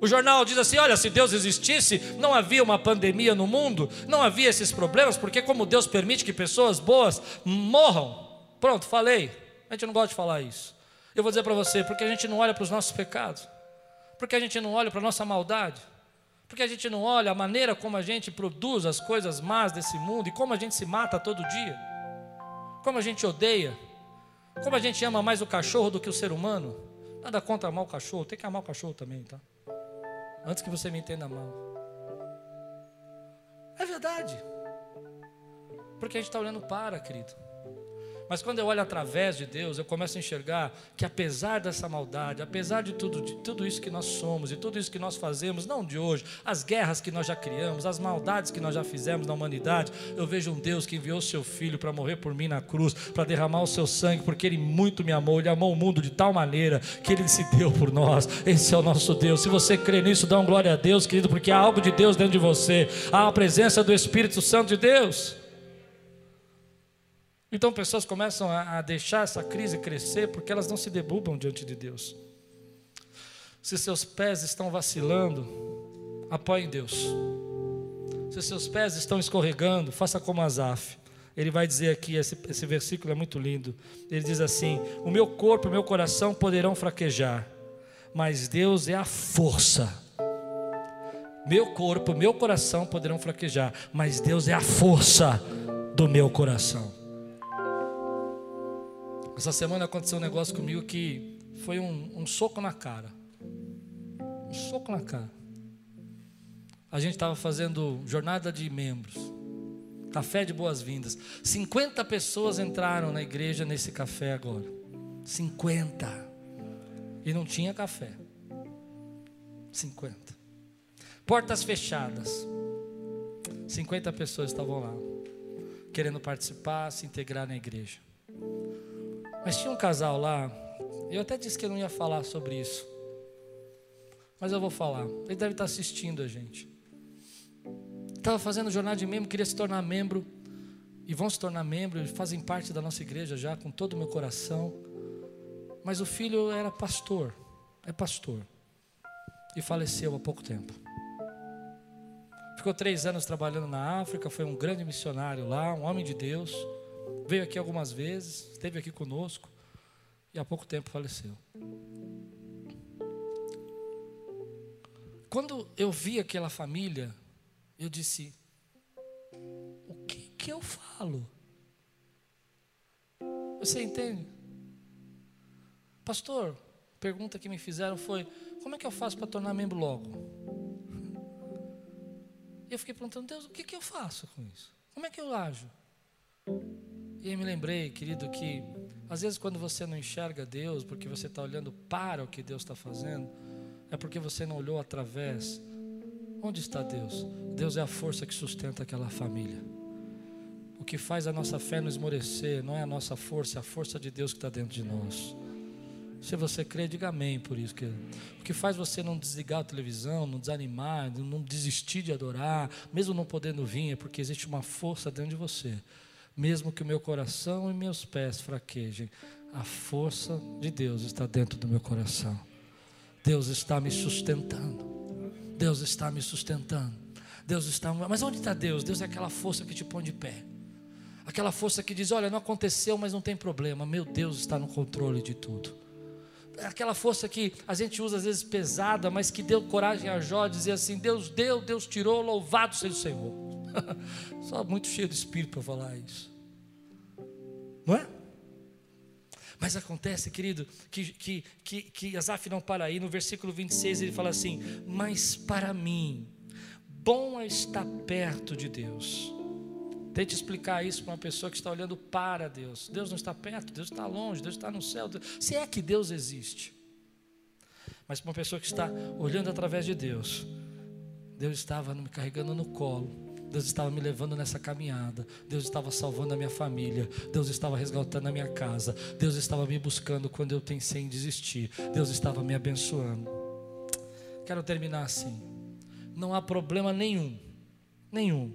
O jornal diz assim: olha, se Deus existisse, não havia uma pandemia no mundo, não havia esses problemas, porque como Deus permite que pessoas boas morram. Pronto, falei. A gente não gosta de falar isso. Eu vou dizer para você, porque a gente não olha para os nossos pecados, porque a gente não olha para a nossa maldade, porque a gente não olha a maneira como a gente produz as coisas más desse mundo e como a gente se mata todo dia, como a gente odeia, como a gente ama mais o cachorro do que o ser humano. Nada contra amar o cachorro, tem que amar o cachorro também, tá? Antes que você me entenda mal. É verdade. Porque a gente está olhando para, querido. Mas quando eu olho através de Deus, eu começo a enxergar que apesar dessa maldade, apesar de tudo, de tudo isso que nós somos e tudo isso que nós fazemos, não de hoje, as guerras que nós já criamos, as maldades que nós já fizemos na humanidade, eu vejo um Deus que enviou seu filho para morrer por mim na cruz, para derramar o seu sangue, porque ele muito me amou, ele amou o mundo de tal maneira que ele se deu por nós. Esse é o nosso Deus. Se você crê nisso, dá um glória a Deus, querido, porque há algo de Deus dentro de você. Há a presença do Espírito Santo de Deus. Então pessoas começam a, deixar essa crise crescer porque elas não se debulbam diante de Deus. Se seus pés estão vacilando, apoie em Deus. Se Se seus pés estão escorregando, faça como Asaf. Ele vai dizer aqui, esse, esse versículo é muito lindo. Ele diz assim: O meu corpo e o meu coração poderão fraquejar, mas Deus é a força. Meu corpo, meu coração poderão fraquejar, mas Deus é a força do meu coração. Essa semana aconteceu um negócio comigo que foi um, um soco na cara. Um soco na cara. A gente estava fazendo jornada de membros, café de boas-vindas. 50 pessoas entraram na igreja nesse café agora. 50. E não tinha café. 50. Portas fechadas. 50 pessoas estavam lá, querendo participar, se integrar na igreja. Mas tinha um casal lá, eu até disse que eu não ia falar sobre isso. Mas eu vou falar. Ele deve estar assistindo a gente. Estava fazendo jornada de membro, queria se tornar membro. E vão se tornar membro, fazem parte da nossa igreja já, com todo o meu coração. Mas o filho era pastor é pastor e faleceu há pouco tempo. Ficou três anos trabalhando na África, foi um grande missionário lá, um homem de Deus. Veio aqui algumas vezes, esteve aqui conosco e há pouco tempo faleceu. Quando eu vi aquela família, eu disse: O que, que eu falo? Você entende? Pastor, pergunta que me fizeram foi: como é que eu faço para tornar membro logo? E eu fiquei perguntando, Deus, o que, que eu faço com isso? Como é que eu ajo? E aí me lembrei, querido, que às vezes quando você não enxerga Deus, porque você está olhando para o que Deus está fazendo, é porque você não olhou através. Onde está Deus? Deus é a força que sustenta aquela família. O que faz a nossa fé não esmorecer não é a nossa força, é a força de Deus que está dentro de nós. Se você crê, diga amém por isso. O que faz você não desligar a televisão, não desanimar, não desistir de adorar, mesmo não podendo vir, é porque existe uma força dentro de você. Mesmo que o meu coração e meus pés fraquejem, a força de Deus está dentro do meu coração. Deus está me sustentando. Deus está me sustentando. Deus está. Mas onde está Deus? Deus é aquela força que te põe de pé. Aquela força que diz: Olha, não aconteceu, mas não tem problema. Meu Deus está no controle de tudo aquela força que a gente usa às vezes pesada, mas que deu coragem a Jó dizer assim: Deus deu, Deus tirou, louvado seja o Senhor. Só muito cheio de espírito para falar isso, não é? Mas acontece, querido, que, que, que, que Asaf não para aí, no versículo 26 ele fala assim: Mas para mim, bom é estar perto de Deus Tente explicar isso para uma pessoa que está olhando para Deus. Deus não está perto, Deus está longe, Deus está no céu. Se é que Deus existe. Mas para uma pessoa que está olhando através de Deus, Deus estava me carregando no colo. Deus estava me levando nessa caminhada. Deus estava salvando a minha família. Deus estava resgatando a minha casa. Deus estava me buscando quando eu pensei em desistir. Deus estava me abençoando. Quero terminar assim. Não há problema nenhum, nenhum,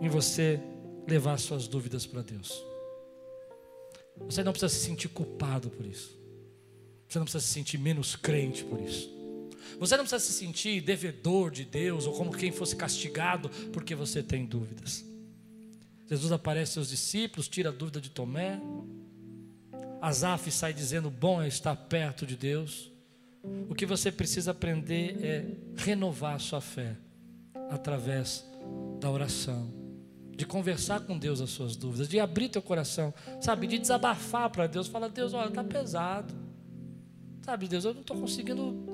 em você levar suas dúvidas para Deus. Você não precisa se sentir culpado por isso. Você não precisa se sentir menos crente por isso. Você não precisa se sentir devedor de Deus ou como quem fosse castigado porque você tem dúvidas. Jesus aparece aos discípulos, tira a dúvida de Tomé. Asaf sai dizendo: Bom é estar perto de Deus. O que você precisa aprender é renovar a sua fé através da oração de conversar com Deus as suas dúvidas, de abrir teu coração, sabe, de desabafar para Deus, falar, Deus, olha, está pesado, sabe, Deus, eu não estou conseguindo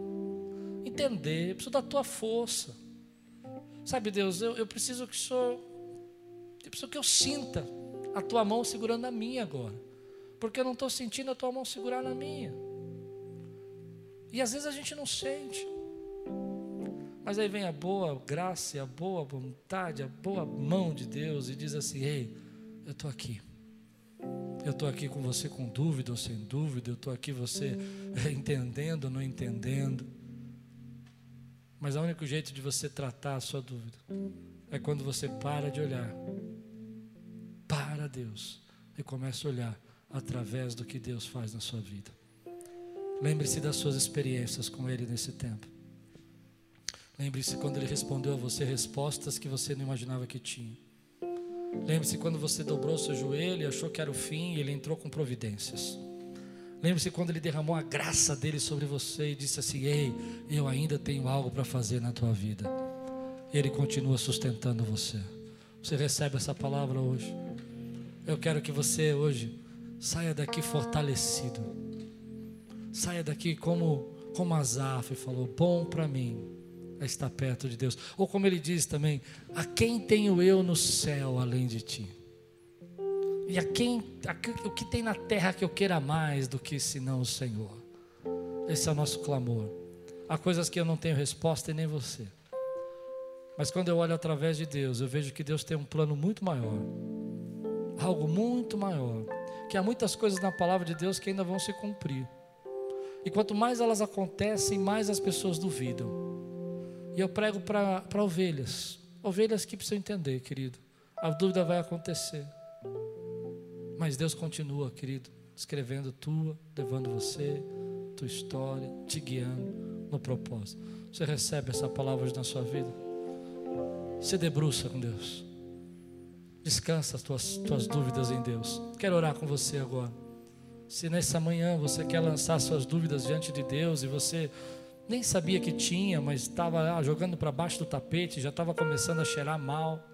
entender, eu preciso da tua força, sabe, Deus, eu, eu preciso que o Senhor, eu preciso que eu sinta a tua mão segurando a minha agora, porque eu não estou sentindo a tua mão segurar na minha, e às vezes a gente não sente, mas aí vem a boa graça, a boa vontade, a boa mão de Deus e diz assim: Ei, eu estou aqui. Eu estou aqui com você com dúvida ou sem dúvida. Eu estou aqui você entendendo ou não entendendo. Mas o único jeito de você tratar a sua dúvida é quando você para de olhar para Deus e começa a olhar através do que Deus faz na sua vida. Lembre-se das suas experiências com Ele nesse tempo. Lembre-se quando ele respondeu a você respostas que você não imaginava que tinha. Lembre-se quando você dobrou seu joelho e achou que era o fim e ele entrou com providências. Lembre-se quando ele derramou a graça dele sobre você e disse assim: Ei, eu ainda tenho algo para fazer na tua vida. Ele continua sustentando você. Você recebe essa palavra hoje. Eu quero que você hoje saia daqui fortalecido. Saia daqui como como Azaf falou, bom para mim é estar perto de Deus. Ou como ele diz também, a quem tenho eu no céu além de ti? E a quem, a, o que tem na terra que eu queira mais do que senão o Senhor? Esse é o nosso clamor. Há coisas que eu não tenho resposta e nem você. Mas quando eu olho através de Deus, eu vejo que Deus tem um plano muito maior. Algo muito maior. Que há muitas coisas na palavra de Deus que ainda vão se cumprir. E quanto mais elas acontecem, mais as pessoas duvidam. E eu prego para ovelhas. Ovelhas que precisam entender, querido. A dúvida vai acontecer. Mas Deus continua, querido, escrevendo tua, levando você, tua história, te guiando no propósito. Você recebe essa palavra hoje na sua vida? Se debruça com Deus. Descansa as tuas, tuas dúvidas em Deus. Quero orar com você agora. Se nessa manhã você quer lançar suas dúvidas diante de Deus e você nem sabia que tinha, mas estava jogando para baixo do tapete, já estava começando a cheirar mal.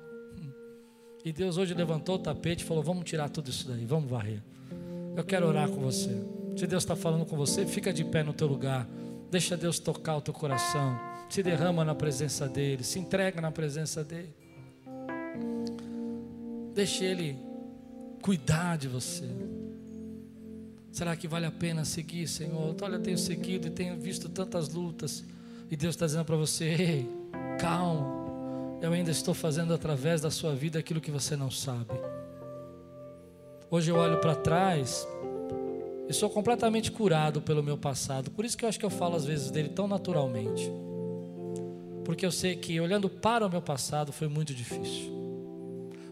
E Deus hoje levantou o tapete e falou: Vamos tirar tudo isso daí, vamos varrer. Eu quero orar com você. Se Deus está falando com você, fica de pé no teu lugar. Deixa Deus tocar o teu coração. Se derrama na presença dEle. Se entrega na presença dEle. Deixe Ele cuidar de você. Será que vale a pena seguir, Senhor? Olha, eu tenho seguido e tenho visto tantas lutas. E Deus está dizendo para você: Ei, calma eu ainda estou fazendo através da sua vida aquilo que você não sabe. Hoje eu olho para trás e sou completamente curado pelo meu passado. Por isso que eu acho que eu falo às vezes dele tão naturalmente. Porque eu sei que olhando para o meu passado foi muito difícil.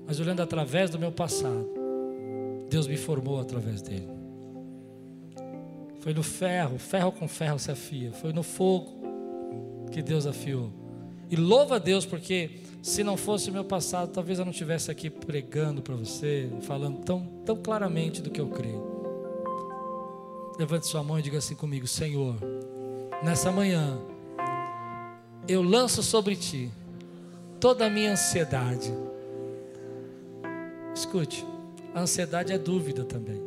Mas olhando através do meu passado, Deus me formou através dele. Foi no ferro, ferro com ferro se afia. Foi no fogo que Deus afiou. E louva a Deus, porque se não fosse o meu passado, talvez eu não estivesse aqui pregando para você, falando tão, tão claramente do que eu creio. Levante sua mão e diga assim comigo: Senhor, nessa manhã, eu lanço sobre ti toda a minha ansiedade. Escute, a ansiedade é dúvida também.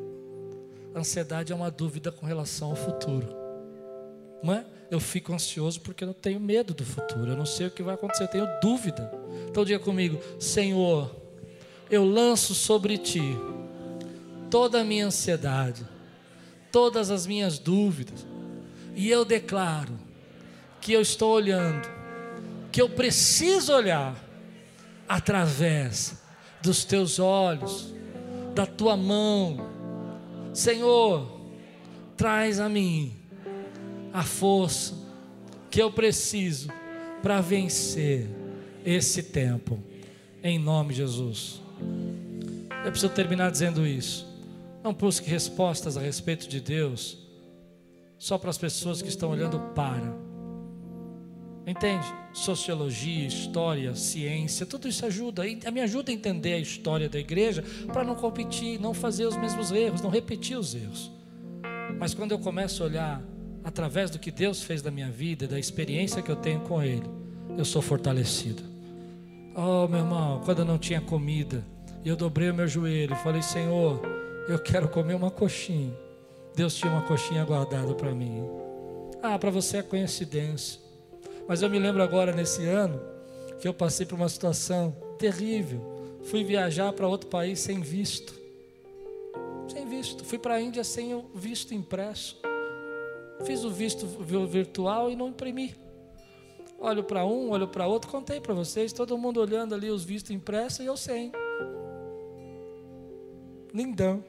A ansiedade é uma dúvida com relação ao futuro, não é? Eu fico ansioso porque eu tenho medo do futuro, eu não sei o que vai acontecer, eu tenho dúvida. Então diga comigo, Senhor, eu lanço sobre ti toda a minha ansiedade, todas as minhas dúvidas, e eu declaro que eu estou olhando, que eu preciso olhar através dos teus olhos, da tua mão. Senhor, traz a mim a força que eu preciso para vencer esse tempo, em nome de Jesus. Eu preciso terminar dizendo isso. Não busque respostas a respeito de Deus só para as pessoas que estão olhando para. Entende? Sociologia, história, ciência, tudo isso ajuda. Me ajuda a entender a história da igreja para não competir, não fazer os mesmos erros, não repetir os erros. Mas quando eu começo a olhar através do que Deus fez da minha vida, da experiência que eu tenho com Ele, eu sou fortalecido. Oh, meu irmão, quando eu não tinha comida, eu dobrei o meu joelho e falei: Senhor, eu quero comer uma coxinha. Deus tinha uma coxinha guardada para mim. Ah, para você é coincidência. Mas eu me lembro agora, nesse ano, que eu passei por uma situação terrível. Fui viajar para outro país sem visto. Sem visto. Fui para a Índia sem o visto impresso. Fiz o visto virtual e não imprimi. Olho para um, olho para outro, contei para vocês, todo mundo olhando ali os vistos impressos e eu sem. Lindão.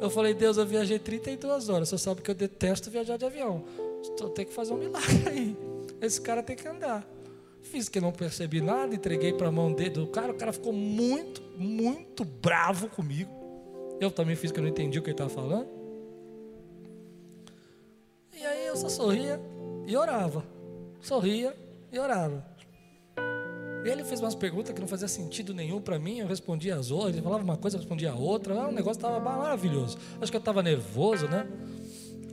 Eu falei, Deus, eu viajei 32 horas. Você sabe que eu detesto viajar de avião. Estou tem que fazer um milagre aí. Esse cara tem que andar. Fiz que não percebi nada, entreguei para a mão do cara. O cara ficou muito, muito bravo comigo. Eu também fiz que eu não entendi o que ele estava falando. Eu só sorria e orava. Sorria e orava. Ele fez umas perguntas que não fazia sentido nenhum para mim, eu respondia as outras, ele falava uma coisa, eu respondia a outra, o negócio estava maravilhoso. Acho que eu estava nervoso, né?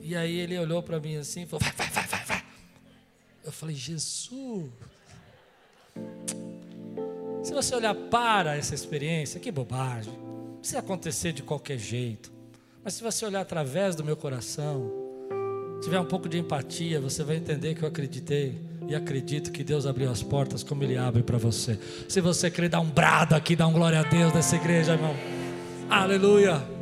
E aí ele olhou para mim assim e falou: vai, vai, vai, vai, vai. Eu falei: Jesus. Se você olhar para essa experiência, que bobagem. Precisa acontecer de qualquer jeito. Mas se você olhar através do meu coração, tiver um pouco de empatia, você vai entender que eu acreditei e acredito que Deus abriu as portas como Ele abre para você. Se você crer, dá um brado aqui, dá um glória a Deus nessa igreja, irmão. Aleluia.